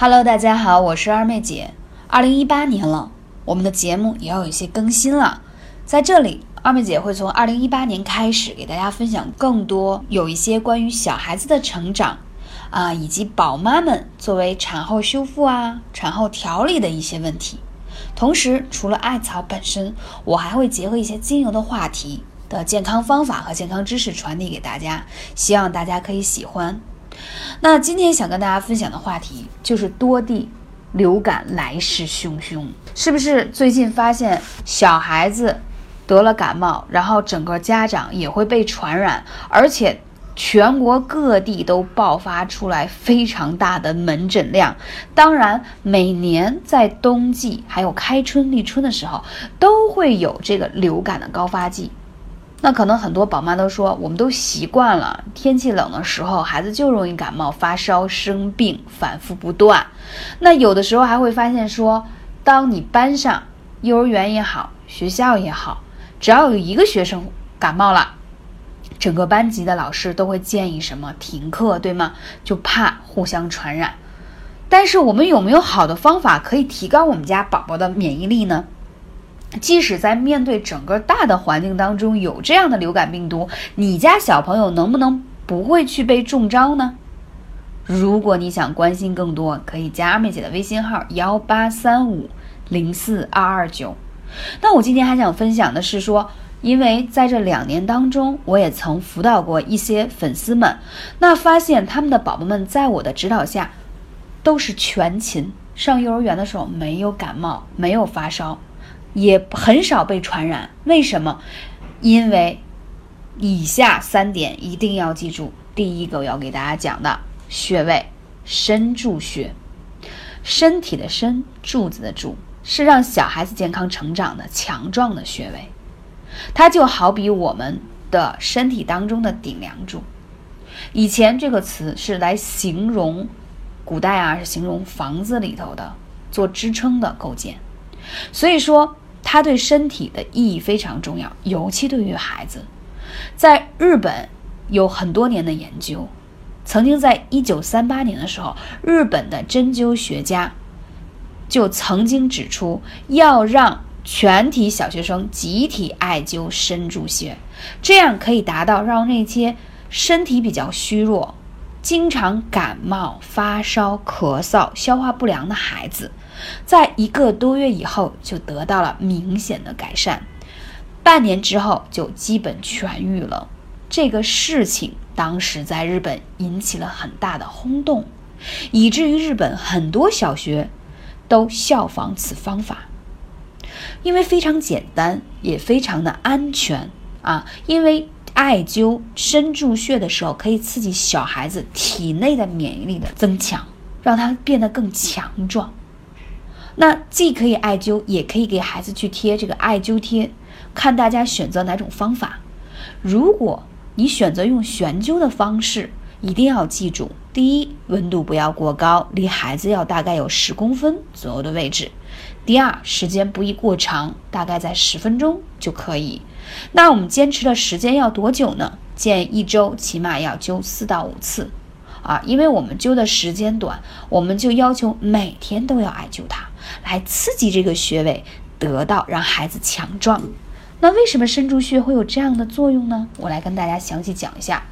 Hello，大家好，我是二妹姐。二零一八年了，我们的节目也要有一些更新了。在这里，二妹姐会从二零一八年开始给大家分享更多有一些关于小孩子的成长啊，以及宝妈们作为产后修复啊、产后调理的一些问题。同时，除了艾草本身，我还会结合一些精油的话题的健康方法和健康知识传递给大家，希望大家可以喜欢。那今天想跟大家分享的话题就是多地流感来势汹汹，是不是最近发现小孩子得了感冒，然后整个家长也会被传染，而且全国各地都爆发出来非常大的门诊量。当然，每年在冬季还有开春立春的时候，都会有这个流感的高发季。那可能很多宝妈都说，我们都习惯了，天气冷的时候，孩子就容易感冒、发烧、生病，反复不断。那有的时候还会发现说，当你班上幼儿园也好，学校也好，只要有一个学生感冒了，整个班级的老师都会建议什么停课，对吗？就怕互相传染。但是我们有没有好的方法可以提高我们家宝宝的免疫力呢？即使在面对整个大的环境当中有这样的流感病毒，你家小朋友能不能不会去被中招呢？如果你想关心更多，可以加二妹姐的微信号幺八三五零四二二九。那我今天还想分享的是说，因为在这两年当中，我也曾辅导过一些粉丝们，那发现他们的宝宝们在我的指导下都是全勤，上幼儿园的时候没有感冒，没有发烧。也很少被传染，为什么？因为以下三点一定要记住。第一个我要给大家讲的穴位身柱穴，身体的身，柱子的柱，是让小孩子健康成长的强壮的穴位。它就好比我们的身体当中的顶梁柱。以前这个词是来形容古代啊，是形容房子里头的做支撑的构建。所以说。它对身体的意义非常重要，尤其对于孩子。在日本有很多年的研究，曾经在一九三八年的时候，日本的针灸学家就曾经指出，要让全体小学生集体艾灸身柱穴，这样可以达到让那些身体比较虚弱。经常感冒、发烧、咳嗽、消化不良的孩子，在一个多月以后就得到了明显的改善，半年之后就基本痊愈了。这个事情当时在日本引起了很大的轰动，以至于日本很多小学都效仿此方法，因为非常简单，也非常的安全啊，因为。艾灸身柱穴的时候，可以刺激小孩子体内的免疫力的增强，让他变得更强壮。那既可以艾灸，也可以给孩子去贴这个艾灸贴，看大家选择哪种方法。如果你选择用悬灸的方式，一定要记住：第一，温度不要过高，离孩子要大概有十公分左右的位置；第二，时间不宜过长，大概在十分钟就可以。那我们坚持的时间要多久呢？建议一周起码要灸四到五次，啊，因为我们灸的时间短，我们就要求每天都要艾灸它，来刺激这个穴位，得到让孩子强壮。那为什么身柱穴会有这样的作用呢？我来跟大家详细讲一下。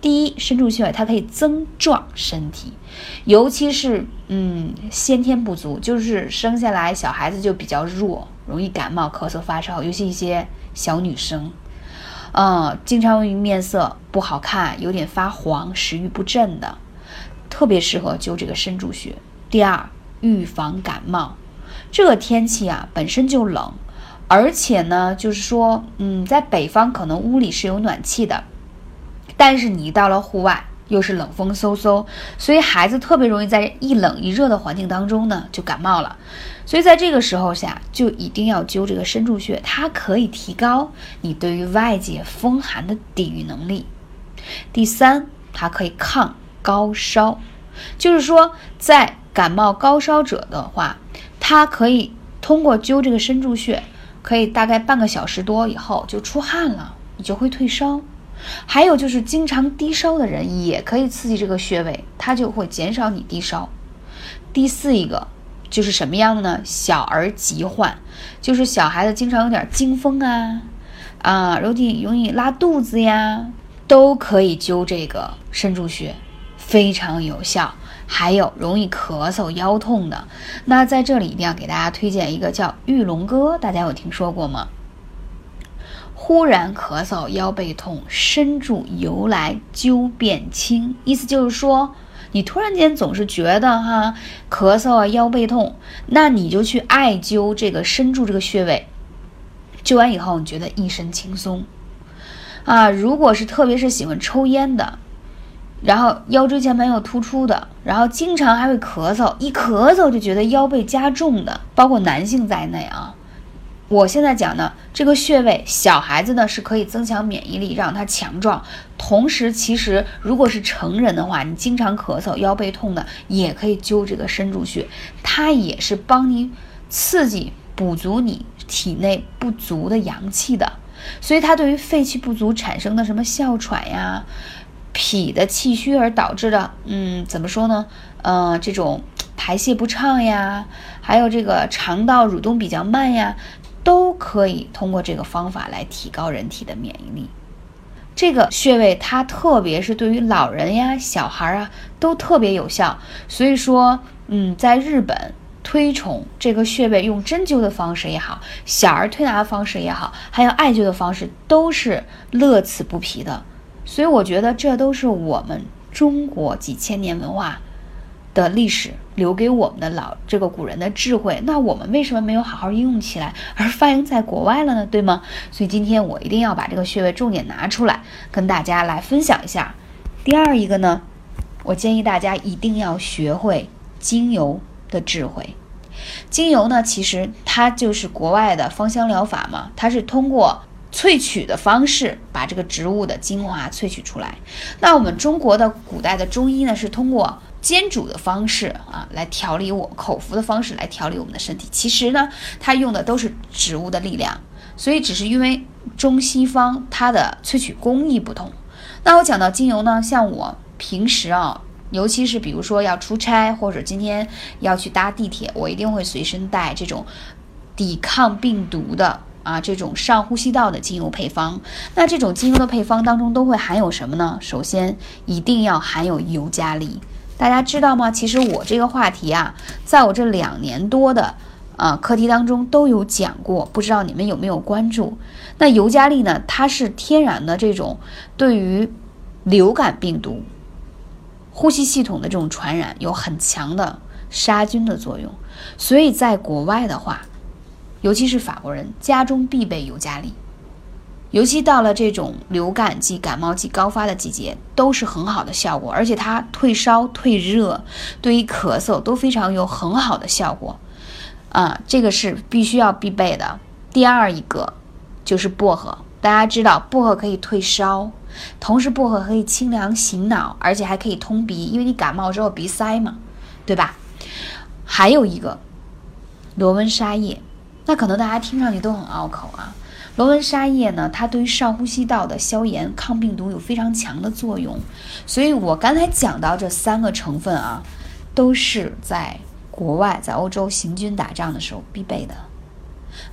第一，身柱穴它可以增壮身体，尤其是嗯先天不足，就是生下来小孩子就比较弱，容易感冒、咳嗽、发烧，尤其一些。小女生，嗯，经常容易面色不好看，有点发黄，食欲不振的，特别适合灸这个身柱穴。第二，预防感冒。这个天气啊本身就冷，而且呢，就是说，嗯，在北方可能屋里是有暖气的，但是你到了户外。又是冷风嗖嗖，所以孩子特别容易在一冷一热的环境当中呢就感冒了。所以在这个时候下，就一定要灸这个身柱穴，它可以提高你对于外界风寒的抵御能力。第三，它可以抗高烧，就是说在感冒高烧者的话，它可以通过灸这个身柱穴，可以大概半个小时多以后就出汗了，你就会退烧。还有就是经常低烧的人也可以刺激这个穴位，它就会减少你低烧。第四一个就是什么样的呢？小儿疾患，就是小孩子经常有点惊风啊，啊，容易容易拉肚子呀，都可以灸这个肾腧穴，非常有效。还有容易咳嗽、腰痛的，那在这里一定要给大家推荐一个叫玉龙歌，大家有听说过吗？忽然咳嗽、腰背痛，身柱由来灸变轻。意思就是说，你突然间总是觉得哈咳嗽啊、腰背痛，那你就去艾灸这个身柱这个穴位，灸完以后你觉得一身轻松啊。如果是特别是喜欢抽烟的。然后腰椎间盘有突出的，然后经常还会咳嗽，一咳嗽就觉得腰背加重的，包括男性在内啊。我现在讲呢，这个穴位，小孩子呢是可以增强免疫力，让他强壮。同时，其实如果是成人的话，你经常咳嗽、腰背痛的，也可以灸这个身柱穴，它也是帮你刺激、补足你体内不足的阳气的。所以，它对于肺气不足产生的什么哮喘呀。脾的气虚而导致的，嗯，怎么说呢？呃，这种排泄不畅呀，还有这个肠道蠕动比较慢呀，都可以通过这个方法来提高人体的免疫力。这个穴位它特别是对于老人呀、小孩啊都特别有效。所以说，嗯，在日本推崇这个穴位用针灸的方式也好，小儿推拿的方式也好，还有艾灸的方式，都是乐此不疲的。所以我觉得这都是我们中国几千年文化的历史留给我们的老这个古人的智慧。那我们为什么没有好好应用起来，而发扬在国外了呢？对吗？所以今天我一定要把这个穴位重点拿出来，跟大家来分享一下。第二一个呢，我建议大家一定要学会精油的智慧。精油呢，其实它就是国外的芳香疗法嘛，它是通过。萃取的方式，把这个植物的精华萃取出来。那我们中国的古代的中医呢，是通过煎煮的方式啊，来调理我口服的方式来调理我们的身体。其实呢，它用的都是植物的力量，所以只是因为中西方它的萃取工艺不同。那我讲到精油呢，像我平时啊，尤其是比如说要出差或者今天要去搭地铁，我一定会随身带这种抵抗病毒的。啊，这种上呼吸道的精油配方，那这种精油的配方当中都会含有什么呢？首先一定要含有尤加利，大家知道吗？其实我这个话题啊，在我这两年多的啊课题当中都有讲过，不知道你们有没有关注？那尤加利呢，它是天然的这种对于流感病毒、呼吸系统的这种传染有很强的杀菌的作用，所以在国外的话。尤其是法国人家中必备尤加利，尤其到了这种流感季、感冒季高发的季节，都是很好的效果。而且它退烧、退热，对于咳嗽都非常有很好的效果。啊，这个是必须要必备的。第二一个就是薄荷，大家知道薄荷可以退烧，同时薄荷可以清凉醒脑，而且还可以通鼻，因为你感冒之后鼻塞嘛，对吧？还有一个罗纹沙叶。那可能大家听上去都很拗口啊。罗纹沙叶呢，它对于上呼吸道的消炎、抗病毒有非常强的作用。所以我刚才讲到这三个成分啊，都是在国外在欧洲行军打仗的时候必备的。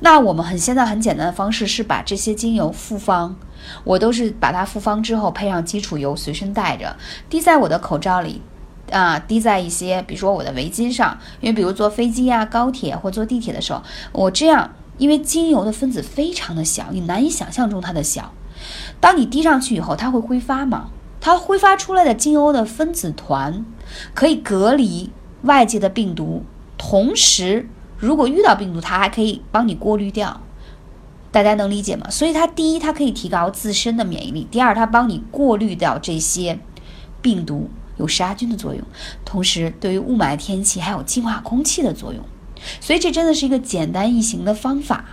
那我们很现在很简单的方式是把这些精油复方，我都是把它复方之后配上基础油随身带着，滴在我的口罩里。啊，滴在一些，比如说我的围巾上，因为比如坐飞机啊、高铁或坐地铁的时候，我这样，因为精油的分子非常的小，你难以想象中它的小。当你滴上去以后，它会挥发嘛？它挥发出来的精油的分子团可以隔离外界的病毒，同时如果遇到病毒，它还可以帮你过滤掉。大家能理解吗？所以它第一，它可以提高自身的免疫力；第二，它帮你过滤掉这些病毒。有杀菌的作用，同时对于雾霾天气还有净化空气的作用，所以这真的是一个简单易行的方法。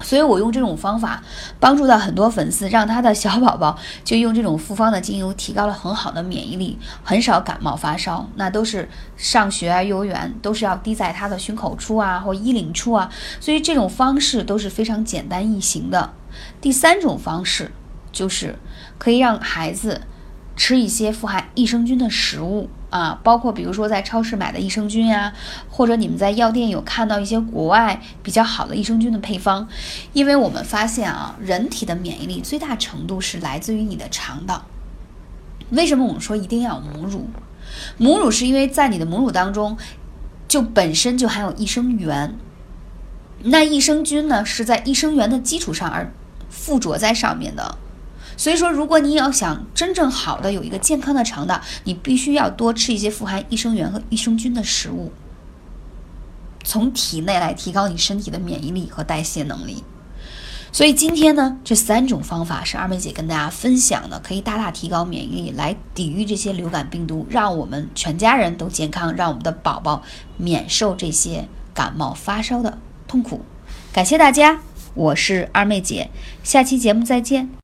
所以我用这种方法帮助到很多粉丝，让他的小宝宝就用这种复方的精油，提高了很好的免疫力，很少感冒发烧。那都是上学啊、幼儿园都是要滴在他的胸口处啊或衣领处啊，所以这种方式都是非常简单易行的。第三种方式就是可以让孩子。吃一些富含益生菌的食物啊，包括比如说在超市买的益生菌呀，或者你们在药店有看到一些国外比较好的益生菌的配方，因为我们发现啊，人体的免疫力最大程度是来自于你的肠道。为什么我们说一定要母乳？母乳是因为在你的母乳当中，就本身就含有益生元，那益生菌呢是在益生元的基础上而附着在上面的。所以说，如果你要想真正好的有一个健康的肠道，你必须要多吃一些富含益生元和益生菌的食物，从体内来提高你身体的免疫力和代谢能力。所以今天呢，这三种方法是二妹姐跟大家分享的，可以大大提高免疫力，来抵御这些流感病毒，让我们全家人都健康，让我们的宝宝免受这些感冒发烧的痛苦。感谢大家，我是二妹姐，下期节目再见。